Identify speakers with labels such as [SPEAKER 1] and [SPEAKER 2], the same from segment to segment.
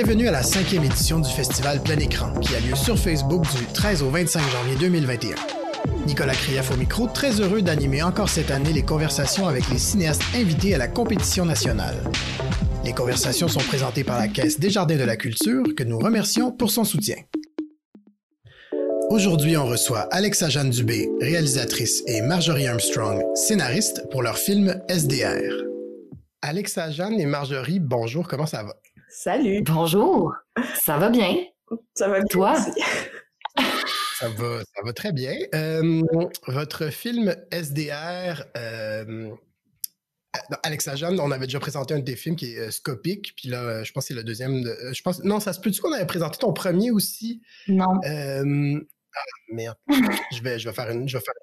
[SPEAKER 1] Bienvenue à la cinquième édition du festival Plein Écran, qui a lieu sur Facebook du 13 au 25 janvier 2021. Nicolas Krief au micro, très heureux d'animer encore cette année les conversations avec les cinéastes invités à la compétition nationale. Les conversations sont présentées par la Caisse des Jardins de la Culture, que nous remercions pour son soutien. Aujourd'hui, on reçoit Alexa Jeanne Dubé, réalisatrice, et Marjorie Armstrong, scénariste, pour leur film SDR. Alexa Jeanne et Marjorie, bonjour, comment ça va?
[SPEAKER 2] Salut.
[SPEAKER 3] Bonjour. Ça va bien?
[SPEAKER 2] Ça va bien.
[SPEAKER 3] Toi?
[SPEAKER 1] Ça va, ça va très bien. Euh, votre film SDR, euh, Alexa Jeanne, on avait déjà présenté un de tes films qui est euh, Scopic, puis là, je pense que c'est le deuxième. De, je pense, non, ça se peut-tu qu'on avait présenté ton premier aussi?
[SPEAKER 3] Non.
[SPEAKER 1] ah, merde. je, vais, je vais faire une. Je vais faire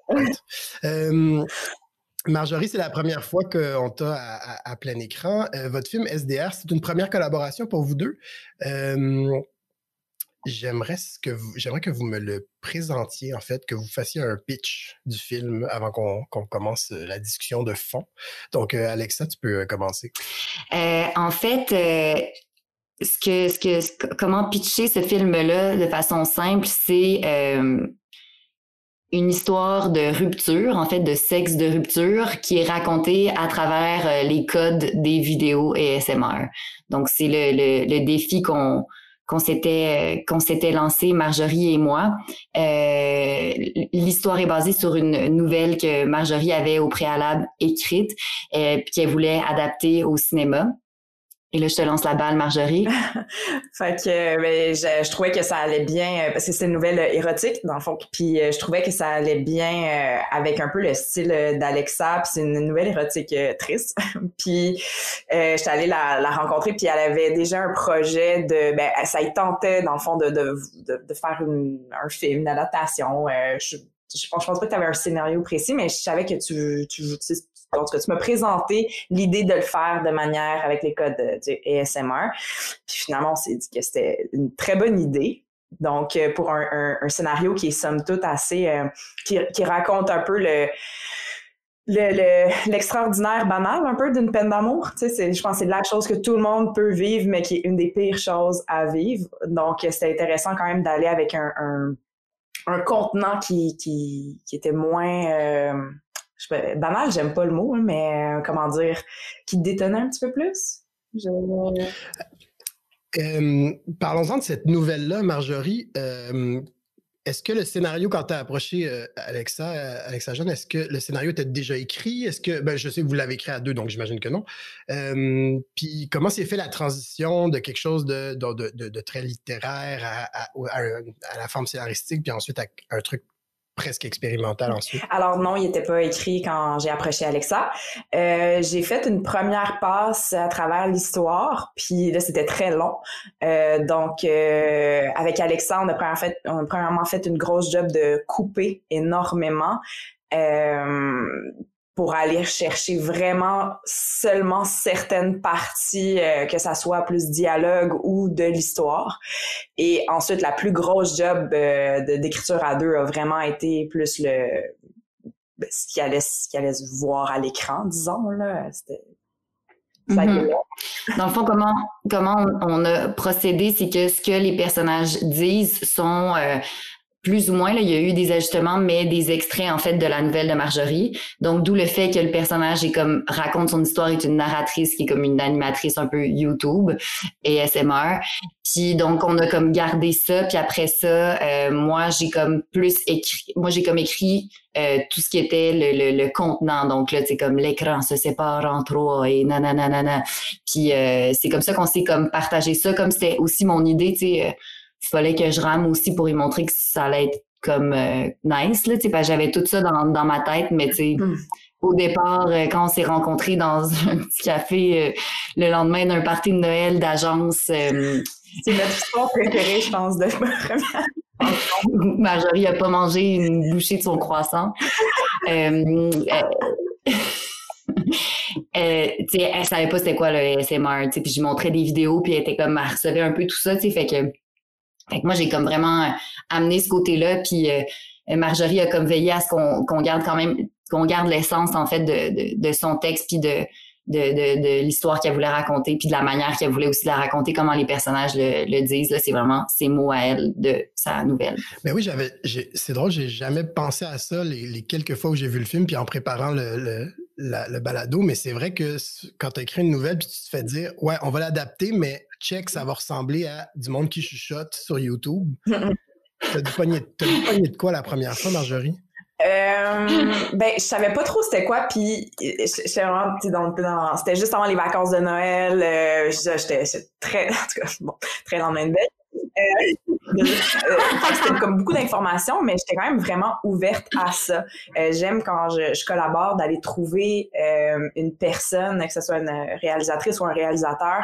[SPEAKER 1] Marjorie, c'est la première fois qu'on t'a à, à, plein écran. votre film SDR, c'est une première collaboration pour vous deux. J'aimerais que vous, j'aimerais que vous me le présentiez en fait, que vous fassiez un pitch du film avant qu'on, commence euh, la discussion de fond. Donc, euh, Alexa, tu peux euh, commencer.
[SPEAKER 3] en fait, ce que, ce que, comment pitcher ce film-là de façon simple, c'est une histoire de rupture, en fait, de sexe de rupture, qui est racontée à travers les codes des vidéos ASMR. Donc, c'est le, le, le défi qu'on qu'on s'était qu'on s'était lancé Marjorie et moi. Euh, L'histoire est basée sur une nouvelle que Marjorie avait au préalable écrite et euh, qu'elle voulait adapter au cinéma. Et là, je te lance la balle, Marjorie.
[SPEAKER 2] fait que ben, je, je, trouvais que ça allait bien, euh, parce que c'est une nouvelle euh, érotique, dans le fond. Puis je trouvais que ça allait bien avec un peu le style d'Alexa. Puis c'est une nouvelle érotique triste. puis euh, j'étais allée la, la, rencontrer, puis elle avait déjà un projet de... Ben, ça y tentait, dans le fond, de, de, de, faire une, un film, une adaptation. je, je, pense pas que tu avais un scénario précis, mais je savais que tu, tu, tu, en tout cas, tu m'as présenté l'idée de le faire de manière avec les codes du ASMR. Puis finalement, on s'est dit que c'était une très bonne idée. Donc, euh, pour un, scénario qui est somme toute assez, euh, qui, qui, raconte un peu le, l'extraordinaire le, banal un peu d'une peine d'amour. Tu sais, je pense que c'est la chose que tout le monde peut vivre, mais qui est une des pires choses à vivre. Donc, c'était intéressant quand même d'aller avec un, un, contenant qui, qui, était moins... Euh, je, banal, j'aime pas le mot, hein, mais euh, comment dire, qui détonnait un petit peu plus?
[SPEAKER 1] Euh, parlons-en de cette nouvelle-là, Marjorie. Euh, est-ce que le scénario, quand tu as approché Alexa, Alexa Jeanne, est-ce que le scénario était déjà écrit? Est-ce que, ben, je sais que vous l'avez écrit à deux, donc j'imagine que non. puis comment s'est fait la transition de quelque chose de, de, de, très littéraire à, à, à, la forme scénaristique, puis ensuite à un truc presque expérimental ensuite?
[SPEAKER 2] Alors non, il n'était pas écrit quand j'ai approché Alexa. Euh, j'ai fait une première passe à travers l'histoire, puis là c'était très long. Euh, donc euh, avec Alexa, on a premièrement fait, on a premièrement fait une grosse job de couper énormément. Pour aller chercher vraiment seulement certaines parties, euh, que ça soit plus dialogue ou de l'histoire. Et ensuite, la plus grosse job euh, d'écriture à deux a vraiment été plus le ben, ce qui allait ce qui allait se voir à l'écran, disons là. C'était
[SPEAKER 3] mm-hmm. Dans le fond, comment comment on a procédé, c'est que ce que les personnages disent sont euh, plus ou moins, là, il y a eu des ajustements, mais des extraits, en fait, de la nouvelle de Marjorie. Donc, d'où le fait que le personnage est comme, raconte son histoire, est une narratrice qui est comme une animatrice un peu YouTube et SMR. Puis, donc, on a comme gardé ça. Puis après ça, euh, moi, j'ai comme plus écrit, moi, j'ai comme écrit euh, tout ce qui était le, le, contenant. Donc, là, c'est comme l'écran se sépare en trois et nanana. Puis, euh, c'est comme ça qu'on s'est comme partagé ça, comme c'était aussi mon idée, tu sais, il fallait que je rame aussi pour y montrer que ça allait être comme euh, nice, là, parce j'avais tout ça dans, dans ma tête, mais tu sais, mm. au départ, euh, quand on s'est rencontrés dans un petit café euh, le lendemain d'un party de Noël d'agence. c'est
[SPEAKER 2] notre histoire préférée, je pense, de
[SPEAKER 3] Marjorie n'a pas mangé une bouchée de son croissant. euh, euh, elle savait pas c'était quoi le SMR, puis je montrais des vidéos, puis elle était comme, elle recevait un peu tout ça, tu fait que fait que moi, j'ai comme vraiment euh, amené ce côté-là, puis euh, Marjorie a comme veillé à ce qu'on garde quand même, qu'on garde l'essence en fait de, de, son texte, puis de de, l'histoire qu'elle voulait raconter, puis de la manière qu'elle voulait aussi la raconter, comment les personnages le, disent. C'est vraiment ses mots à elle de sa nouvelle.
[SPEAKER 1] Mais oui, j'avais, c'est drôle, j'ai jamais pensé à ça les, quelques fois où j'ai vu le film, puis en préparant le, le, balado. Mais c'est vrai que quand tu écrit une nouvelle, puis tu te fais dire, ouais, on va l'adapter, mais check, ça va ressembler à du monde qui chuchote sur YouTube. T'as du poignet de quoi la première fois, Marjorie?
[SPEAKER 2] Euh, ben, je savais pas trop c'était quoi, puis j'étais vraiment dans, dans c'était juste avant les vacances de Noël. Euh, j'étais très, en tout cas, bon, très lendemain de veille. Euh, euh, c'était comme beaucoup d'informations, mais j'étais quand même vraiment ouverte à ça. Euh, j'aime quand je, je collabore d'aller trouver euh, une personne, que ce soit une réalisatrice ou un réalisateur,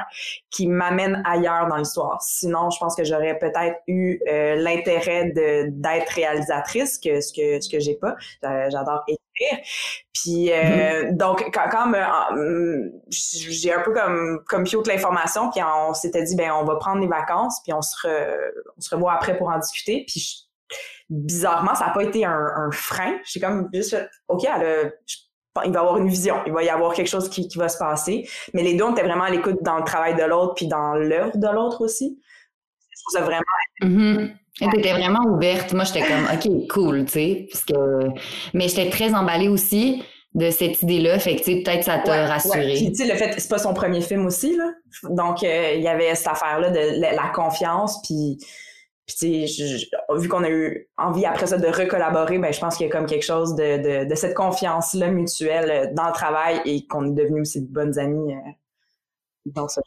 [SPEAKER 2] qui m'amène ailleurs dans l'histoire. Sinon, je pense que j'aurais peut-être eu l'intérêt de d'être réalisatrice, que ce que ce que j'ai pas. J'adore écrire. Puis mm-hmm. donc quand, quand j'ai un peu comme comme toute l'information, puis on s'était dit ben on va prendre les vacances, puis on se on se revoit après pour en discuter. Puis bizarrement, ça n'a pas été un, frein. J'ai comme juste OK, elle il va y avoir une vision, il va y avoir quelque chose qui, va se passer. Mais les deux, on était vraiment à l'écoute dans le travail de l'autre puis dans l'œuvre de l'autre aussi. Trouve ça vraiment.
[SPEAKER 3] Mm-hmm. Tu vraiment ouverte. Moi, j'étais comme, OK, cool, tu sais. Parce que... Mais j'étais très emballée aussi de cette idée-là. Fait que, peut-être ça t'a rassuré.
[SPEAKER 2] Puis, tu sais, le fait, c'est pas son premier film aussi, là. Donc, euh, il y avait cette affaire-là de la, confiance, puis... Puis, vu qu'on a eu envie après ça de recollaborer, ben, je pense qu'il y a comme quelque chose de, de, cette confiance-là mutuelle euh, dans le travail et qu'on est devenus aussi de bonnes amies euh, dans ça.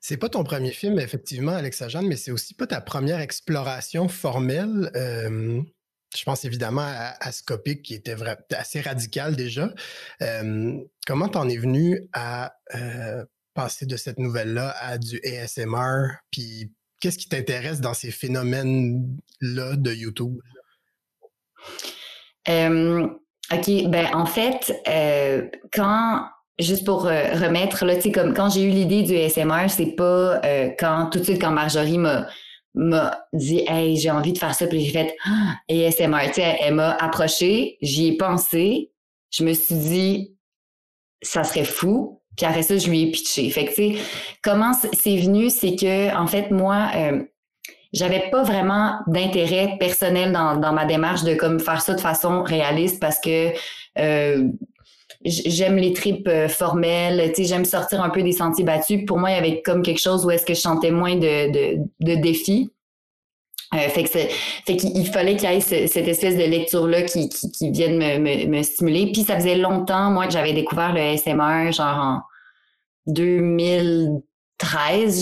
[SPEAKER 1] C'est pas ton premier film, effectivement, Alexa Jeanne, mais c'est aussi pas ta première exploration formelle. je pense évidemment à, Scopic, qui était assez radical déjà. comment t'en es venu à passer de cette nouvelle-là à du ASMR? Puis qu'est-ce qui t'intéresse dans ces phénomènes-là de YouTube?
[SPEAKER 3] OK, ben en fait, euh, quand juste pour euh, remettre là, tu sais comme quand j'ai eu l'idée du ASMR, c'est pas euh, quand tout de suite quand Marjorie m'a m'a dit hey j'ai envie de faire ça puis j'ai fait ah, ASMR tu sais elle, m'a approché j'y ai pensé je me suis dit ça serait fou puis après ça je lui ai pitché. Fait que tu sais comment c'est venu c'est que en fait moi euh, j'avais pas vraiment d'intérêt personnel dans, dans ma démarche de comme faire ça de façon réaliste parce que euh, j'aime les tripes euh, formelles, tu sais, j'aime sortir un peu des sentiers battus. Pour moi, il y avait comme quelque chose où est-ce que je chantais moins de, de, de défis. Euh, fait que fait qu'il fallait qu'il y ait cette espèce de lecture là qui, qui, qui vienne me, me, me, stimuler. Puis ça faisait longtemps moi que j'avais découvert le SMR genre en 2013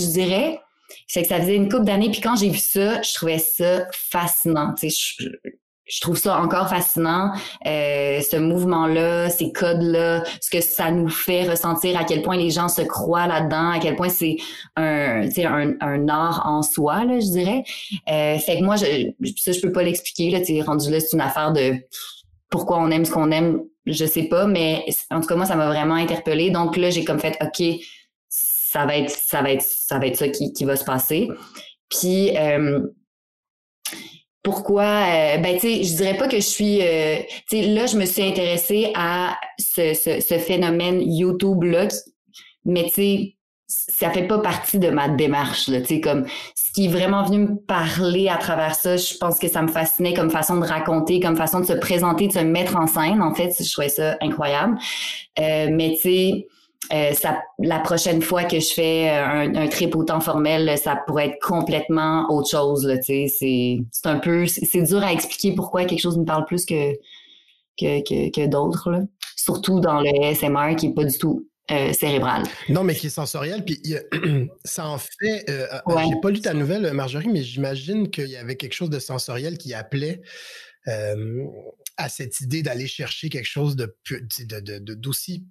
[SPEAKER 3] je dirais. Fait que ça faisait une couple d'années puis quand j'ai vu ça, je trouvais ça fascinant. Tu sais, trouve ça encore fascinant, euh, ce mouvement-là, ces codes-là, ce que ça nous fait ressentir, à quel point les gens se croient là-dedans, à quel point c'est un, un, art en soi, là, je dirais. Euh, fait que moi, je, ça, je peux pas l'expliquer. Là, rendu là, c'est une affaire de pourquoi on aime ce qu'on aime, je sais pas, mais en tout cas, moi, ça m'a vraiment interpellée. Donc là, j'ai comme fait, OK, ça va être, ça va être, ça va être ça qui, qui va se passer. Puis euh, pourquoi euh, ben tu sais je dirais pas que je suis euh, tu sais là je me suis intéressée à ce, ce, ce phénomène YouTube là mais tu sais ça fait pas partie de ma démarche là tu sais comme ce qui est vraiment venu me parler à travers ça je pense que ça me fascinait comme façon de raconter comme façon de se présenter de se mettre en scène en fait je trouvais ça incroyable. Euh, mais tu sais euh, ça, la prochaine fois que je fais euh, un, un, trip autant formel, ça pourrait être complètement autre chose. Là, c'est, c'est un peu, c'est dur à expliquer pourquoi quelque chose me parle plus que que, que, que d'autres. Surtout dans le SMR qui est pas du tout euh, cérébral.
[SPEAKER 1] Non, mais qui est sensoriel. Puis ça en fait. Euh, J'ai pas lu ta nouvelle, Marjorie, mais j'imagine qu'il y avait quelque chose de sensoriel qui appelait à cette idée d'aller chercher quelque chose de, de, de, d'aussi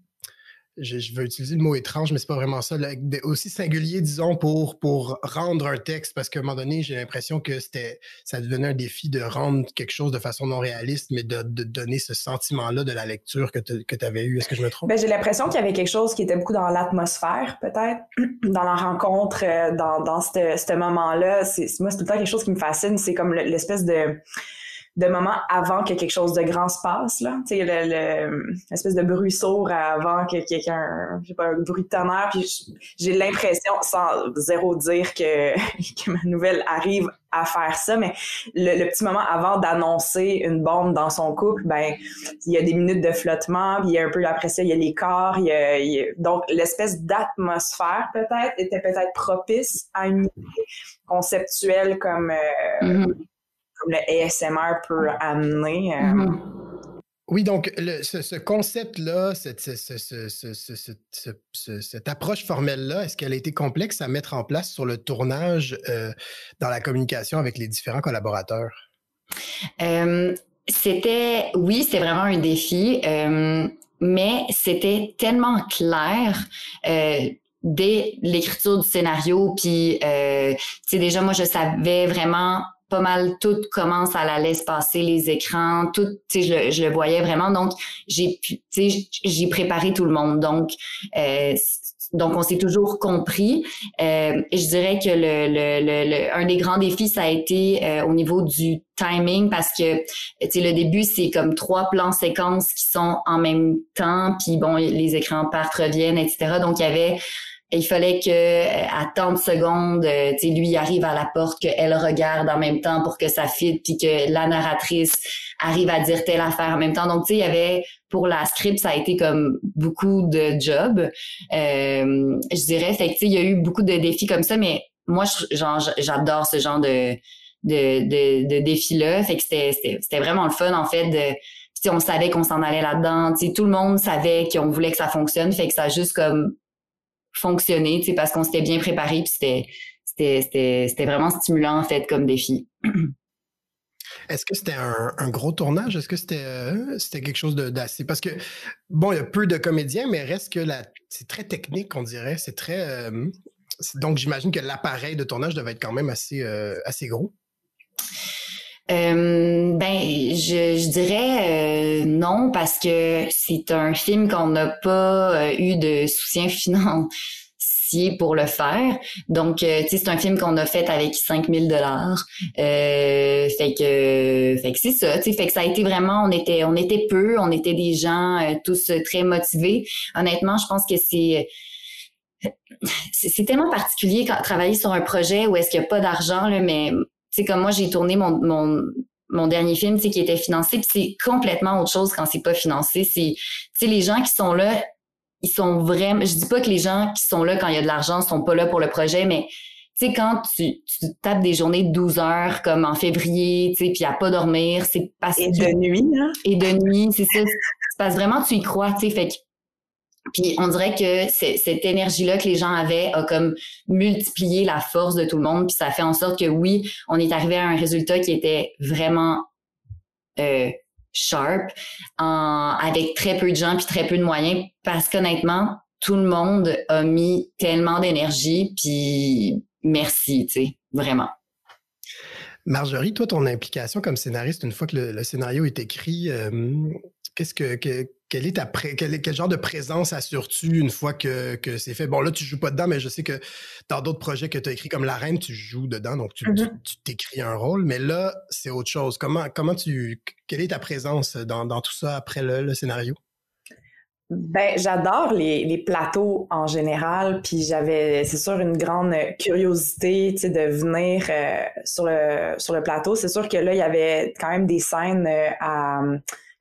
[SPEAKER 1] je, je, veux utiliser le mot étrange, mais c'est pas vraiment ça, aussi singulier, disons, pour, pour rendre un texte, parce qu'à un moment donné, j'ai l'impression que c'était, ça devenait un défi de rendre quelque chose de façon non réaliste, mais de, de donner ce sentiment-là de la lecture que tu avais eu. Est-ce que je me trompe?
[SPEAKER 2] Ben, j'ai l'impression qu'il y avait quelque chose qui était beaucoup dans l'atmosphère, peut-être, dans la rencontre, euh, dans, dans ce moment-là. Moi, c'est tout le quelque chose qui me fascine. C'est comme l'espèce de de moments avant que quelque chose de grand se passe, là. Tu sais, le, l'espèce de bruit sourd avant que quelqu'un, je sais pas, un bruit de tonnerre. Puis j'ai l'impression, sans zéro dire que, que ma nouvelle arrive à faire ça, mais le, petit moment avant d'annoncer une bombe dans son couple, ben il y a des minutes de flottement, puis il y a un peu après ça, il y a les corps, il y a, donc l'espèce d'atmosphère peut-être était peut-être propice à une idée conceptuelle comme, euh, mm-hmm. Le ASMR peut amener. Euh.
[SPEAKER 1] Mm-hmm. Oui, donc ce, concept-là, cette, approche formelle-là, est-ce qu'elle a été complexe à mettre en place sur le tournage euh, dans la communication avec les différents collaborateurs?
[SPEAKER 3] c'était, oui, c'est vraiment un défi, mais c'était tellement clair euh, dès l'écriture du scénario, puis, euh, tu sais, déjà, moi, je savais vraiment pas mal tout comment ça allait se passer les écrans tout tu sais je, le voyais vraiment. Donc j'ai tu sais j'ai préparé tout le monde. Donc euh, donc on s'est toujours compris. Euh, je dirais que le, le, le, un des grands défis ça a été euh, au niveau du timing parce que tu le début c'est comme trois plans séquences qui sont en même temps. Puis bon les écrans partent reviennent etc donc il y avait il fallait que euh, à tant de secondes, euh, tu lui arrive à la porte, qu'elle regarde en même temps pour que ça fitte, puis que la narratrice arrive à dire telle affaire en même temps. Donc, tu sais, il y avait pour la script, ça a été comme beaucoup de job, euh, je dirais. Fait que, tu sais, il y a eu beaucoup de défis comme ça, mais moi, j'adore ce genre de de, de, de défis-là. Fait que c'était vraiment le fun, en fait, de on savait qu'on s'en allait là-dedans. Tout le monde savait qu'on voulait que ça fonctionne. Fait que ça a juste comme fonctionner, tu parce qu'on s'était bien préparé, puis c'était, c'était, vraiment stimulant, en fait, comme défi.
[SPEAKER 1] Est-ce que c'était un, gros tournage? Est-ce que c'était, euh, quelque chose d'assez... Parce que, bon, il y a peu de comédiens, mais reste que c'est très technique, on dirait. C'est très... Euh, donc, j'imagine que l'appareil de tournage devait être quand même assez, euh, assez gros.
[SPEAKER 3] Ben, je, je dirais non parce que c'est un film qu'on n'a pas eu de soutien financier pour le faire. Donc, euh, tu sais, c'est un film qu'on a fait avec 5000 dollars. Euh, fait que, fait que c'est ça. Tu sais, fait que ça a été vraiment, on était, on était peu, on était des gens euh, tous très motivés. Honnêtement, je pense que c'est c'est tellement particulier quand travailler sur un projet où est-ce qu'il n'y a pas d'argent mais tu sais comme moi j'ai tourné mon, mon mon dernier film, qui était financé, puis c'est complètement autre chose quand c'est pas financé. C'est, les gens qui sont là, ils sont vraiment. Je dis pas que les gens qui sont là quand il y a de l'argent sont pas là pour le projet, mais tu sais, quand tu, tu tapes des journées de 12 heures comme en février, tu sais, puis à pas dormir, c'est parce
[SPEAKER 2] Et de nuit, hein?
[SPEAKER 3] Et de nuit, c'est ça. C'est parce vraiment tu y crois, tu sais, fait que puis on dirait que cette énergie-là que les gens avaient a comme multiplié la force de tout le monde. Puis ça fait en sorte que oui, on est arrivé à un résultat qui était vraiment euh, sharp, avec très peu de gens puis très peu de moyens, parce qu'honnêtement, tout le monde a mis tellement d'énergie, puis merci, tu sais, vraiment.
[SPEAKER 1] Marjorie, toi, ton implication comme scénariste, une fois que le, scénario est écrit, euh, qu'est-ce que, quel est ta quel, quel, genre de présence assures-tu une fois que, que c'est fait? Bon, là, tu joues pas dedans, mais je sais que dans d'autres projets que tu as écrits comme La Reine, tu joues dedans, donc tu, mm-hmm. t'écris un rôle, mais là, c'est autre chose. Comment, comment tu, quelle est ta présence dans, dans tout ça après le, scénario?
[SPEAKER 2] Ben, j'adore les, les, plateaux en général, puis j'avais, c'est sûr, une grande curiosité, tu sais, de venir euh, sur le sur le plateau. C'est sûr que là, il y avait quand même des scènes euh, à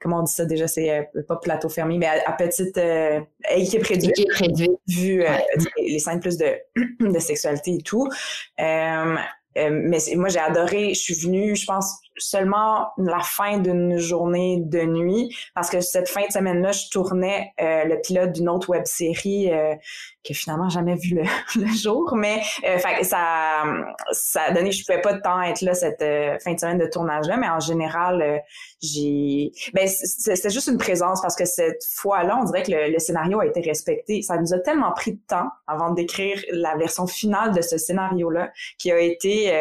[SPEAKER 2] comment on dit ça déjà, c'est euh, pas plateau fermé, mais à, petite euh, équipe réduite. Équipe réduite. Vu euh, les scènes plus de, de sexualité et tout. mais moi, j'ai adoré. Je suis venue, je pense, seulement la fin d'une journée de nuit parce que cette fin de semaine-là, je tournais euh, le pilote d'une autre web série euh, que finalement jamais vu le, jour, mais euh, ça ça a donné je pouvais pas de temps être là cette euh, fin de semaine de tournage là, mais en général j'ai ben c'est juste une présence parce que cette fois-là, on dirait que le, le, scénario a été respecté. Ça nous a tellement pris de temps avant d'écrire la version finale de ce scénario là qui a été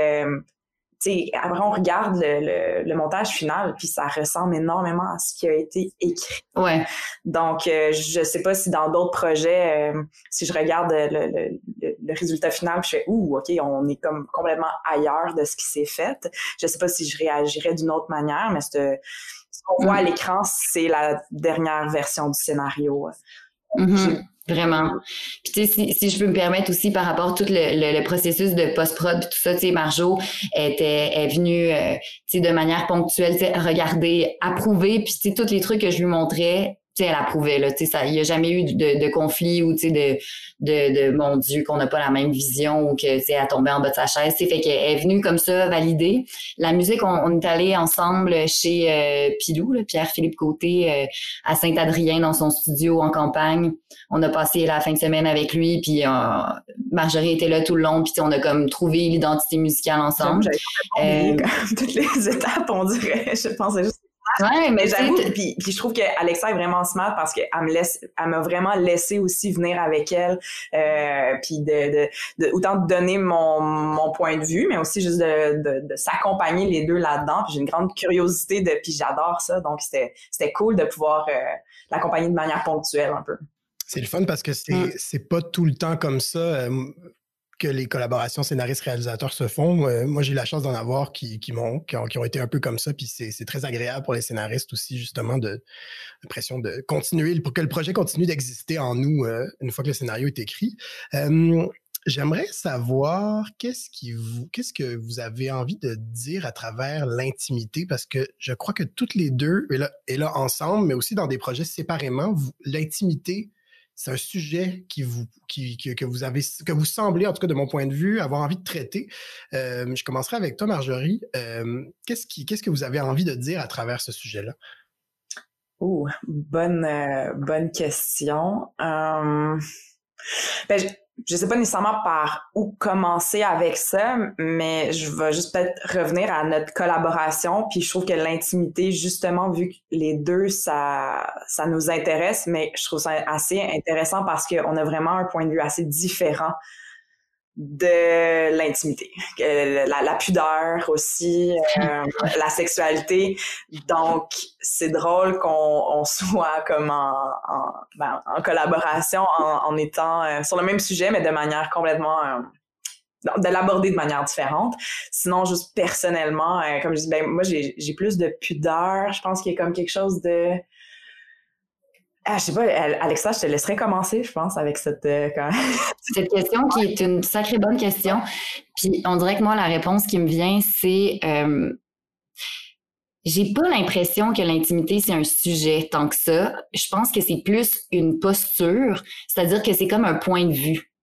[SPEAKER 2] sais, après on regarde le, le, montage final, puis ça ressemble énormément à ce qui a été écrit.
[SPEAKER 3] Ouais.
[SPEAKER 2] Donc, euh, je sais pas si dans d'autres projets, euh, si je regarde le, le, le, résultat final, je fais ouh, ok, on est comme complètement ailleurs de ce qui s'est fait. Je sais pas si je réagirais d'une autre manière, mais ce qu'on voit à mm. l'écran, c'est la dernière version du scénario.
[SPEAKER 3] Mm-hmm. Vraiment. Puis tu sais, si, si, je peux me permettre aussi par rapport à tout le, le, processus de post-prod tout ça, tu sais, Marjo était est venue euh, tu sais, de manière ponctuelle, tu sais, regarder, approuver, puis tu sais, tous les trucs que je lui montrais, sais, elle approuvait là, tu sais, il n'y a jamais eu de, de conflit ou de, de, de mon Dieu qu'on n'a pas la même vision ou que tu sais elle tombait en bas de sa chaise, fait qu'elle est venue comme ça valider. La musique, on, on est allé ensemble chez euh, Pilou, Pierre-Philippe Côté euh, à Saint-Adrien dans son studio en campagne. On a passé la fin de semaine avec lui, puis euh, Marjorie était là tout le long, puis on a comme trouvé l'identité musicale ensemble.
[SPEAKER 2] J'avais toutes les étapes, on dirait. Je pensais juste Ouais, mais j'avoue, puis, puis je trouve que Alexa est vraiment smart parce qu'elle me laisse, elle m'a vraiment laissé aussi venir avec elle, euh, puis de, de, de, autant de donner mon, mon point de vue, mais aussi juste de, de, de s'accompagner les deux là-dedans. Puis j'ai une grande curiosité de, puis j'adore ça, donc c'était c'était cool de pouvoir euh, l'accompagner de manière ponctuelle un peu.
[SPEAKER 1] C'est le fun parce que c'est mm. c'est pas tout le temps comme ça. Euh, que les collaborations scénaristes-réalisateurs se font. Euh, moi, j'ai eu la chance d'en avoir qui, qui, m'ont, qui, ont, été un peu comme ça. Puis c'est, très agréable pour les scénaristes aussi, justement, de l'impression de continuer, pour que le projet continue d'exister en nous euh, une fois que le scénario est écrit. j'aimerais savoir qu'est-ce, qui vous, qu'est-ce que vous avez envie de dire à travers l'intimité, parce que je crois que toutes les deux, et là, et là ensemble, mais aussi dans des projets séparément, l'intimité c'est un sujet qui vous, qui, que vous avez, que vous semblez, en tout cas de mon point de vue, avoir envie de traiter. Euh, je commencerai avec toi, Marjorie. Euh, qu'est-ce, qui, qu'est-ce que vous avez envie de dire à travers ce sujet-là?
[SPEAKER 2] Oh, bonne, euh, bonne question. Ben, je sais pas nécessairement par où commencer avec ça, mais je vais juste peut-être revenir à notre collaboration. Puis je trouve que l'intimité, justement, vu que les deux, ça, ça nous intéresse, mais je trouve ça assez intéressant parce qu'on a vraiment un point de vue assez différent de l'intimité, la, pudeur aussi, euh, la sexualité. Donc, c'est drôle qu'on on soit comme en, en, ben, en collaboration, en, en étant euh, sur le même sujet, mais de manière complètement... Euh, de l'aborder de manière différente. Sinon, juste personnellement, comme je dis, ben, moi, j'ai plus de pudeur. Je pense qu'il y a comme quelque chose de ah, je sais pas, Alexa, je te laisserai commencer, je pense, avec cette, euh,
[SPEAKER 3] cette question qui est une sacrée bonne question. Puis on dirait que moi, la réponse qui me vient, c'est euh, j'ai pas l'impression que l'intimité, c'est un sujet tant que ça. Je pense que c'est plus une posture, c'est-à-dire que c'est comme un point de vue.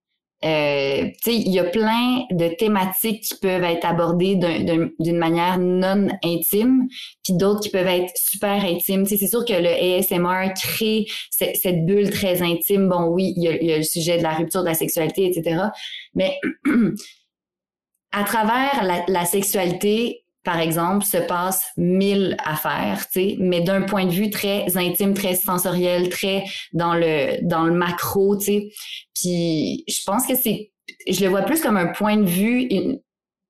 [SPEAKER 3] Euh, il y a plein de thématiques qui peuvent être abordées d'une manière non intime, puis d'autres qui peuvent être super intimes. C'est sûr que le ASMR crée cette bulle très intime. Bon, oui, il y, a, le sujet de la rupture de la sexualité, etc. Mais à travers la sexualité, par exemple, se passe mille affaires, tu sais, mais d'un point de vue très intime, très sensoriel, très dans le dans le macro, tu sais. Puis je pense que c'est, je le vois plus comme un point de vue.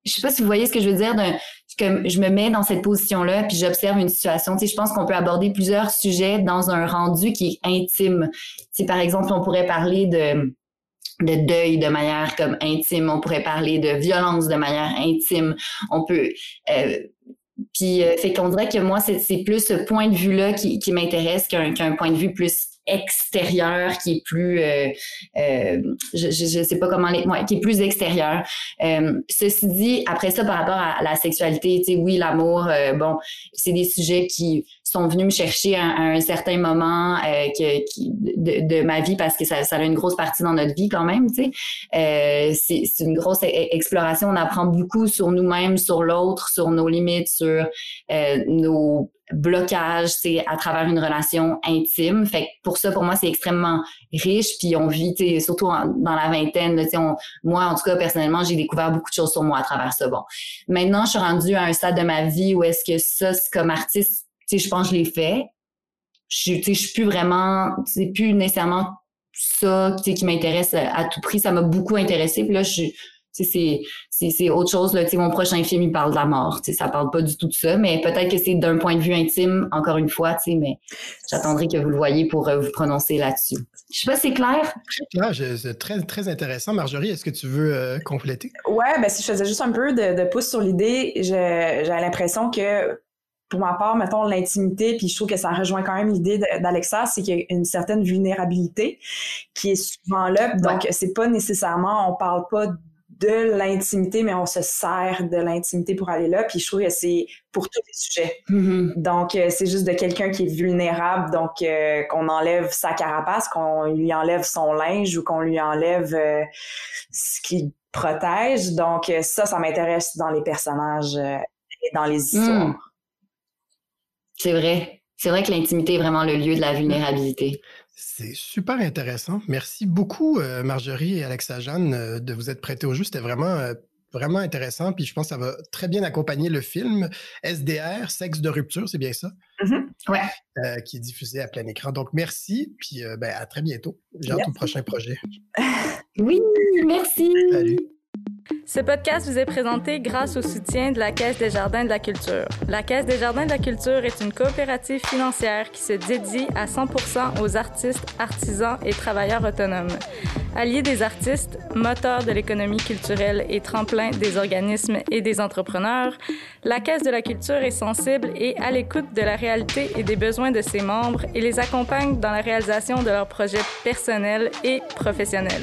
[SPEAKER 3] je sais pas si vous voyez ce que je veux dire. D'un, que je me mets dans cette position-là, puis j'observe une situation. Tu sais, je pense qu'on peut aborder plusieurs sujets dans un rendu qui est intime. Tu sais, par exemple, on pourrait parler de de deuil de manière comme intime, on pourrait parler de violence de manière intime, on peut euh, puis euh, qu'on dirait que moi c'est plus ce point de vue là qui, m'intéresse qu'un point de vue plus extérieur qui est plus euh, euh je, je, sais pas comment les qui est plus extérieur. Ceci dit après ça par rapport à, la sexualité tu sais oui l'amour bon c'est des sujets qui sont venus me chercher à, un certain moment euh, que, de, de, ma vie parce que ça, ça, a une grosse partie dans notre vie quand même. Tu sais, euh, c'est, c'est une grosse e-, exploration. On apprend beaucoup sur nous-mêmes, sur l'autre, sur nos limites, sur euh, nos blocages, c'est à travers une relation intime. Fait que pour ça, pour moi, c'est extrêmement riche. Puis on vit, surtout dans la vingtaine. On, moi, en tout cas, personnellement, j'ai découvert beaucoup de choses sur moi à travers ça. Bon, maintenant, je suis rendue à un stade de ma vie où est-ce que ça, comme artiste, je pense que je l'ai fait. Je, tu sais, je suis plus vraiment, c'est plus nécessairement ça, tu sais, qui m'intéresse à, tout prix. Ça m'a beaucoup intéressé. Puis là, je, c'est autre chose. Là. mon prochain film, il parle de la mort. Ça parle pas du tout de ça, mais peut-être que c'est d'un point de vue intime, encore une fois, mais j'attendrai que vous le voyez pour euh, vous prononcer là-dessus. Je sais pas si c'est clair.
[SPEAKER 1] C'est très, très intéressant. Marjorie, est-ce que tu veux euh, compléter?
[SPEAKER 2] Ouais, ben, si je faisais juste un peu de, de pouce sur l'idée, j'ai l'impression que pour ma part, mettons, l'intimité, puis je trouve que ça rejoint quand même l'idée d'Alexa, c'est qu'il y a une certaine vulnérabilité qui est souvent là. Donc, c'est pas nécessairement, on parle pas de l'intimité, mais on se sert de l'intimité pour aller là. Puis je trouve que c'est pour tous les sujets. Mm-hmm. Donc, euh, c'est juste de quelqu'un qui est vulnérable, donc euh, qu'on enlève sa carapace, qu'on lui enlève son linge ou qu'on lui enlève euh, ce qui protège. Donc, ça, ça m'intéresse dans les personnages et dans les histoires. Mm.
[SPEAKER 3] C'est vrai. C'est vrai que l'intimité est vraiment le lieu de la vulnérabilité.
[SPEAKER 1] C'est super intéressant. Merci beaucoup, euh, Marjorie et Alexa Jeanne, euh, de vous être prêtés au jeu. C'était vraiment, euh, vraiment intéressant. Puis je pense que ça va très bien accompagner le film SDR, Sexe de rupture, c'est bien ça?
[SPEAKER 3] Mm-hmm. Ouais.
[SPEAKER 1] qui est diffusé à plein écran. Donc merci, puis ben, à très bientôt. J'ai hâte au prochain projet.
[SPEAKER 3] oui, merci.
[SPEAKER 1] Salut.
[SPEAKER 4] Ce podcast vous est présenté grâce au soutien de la Caisse des Jardins de la Culture. La Caisse des Jardins de la Culture est une coopérative financière qui se dédie à 100% aux artistes, artisans et travailleurs autonomes. Alliés des artistes, moteur de l'économie culturelle et tremplin des organismes et des entrepreneurs, la Caisse de la Culture est sensible et à l'écoute de la réalité et des besoins de ses membres et les accompagne dans la réalisation de leurs projets personnels et professionnels.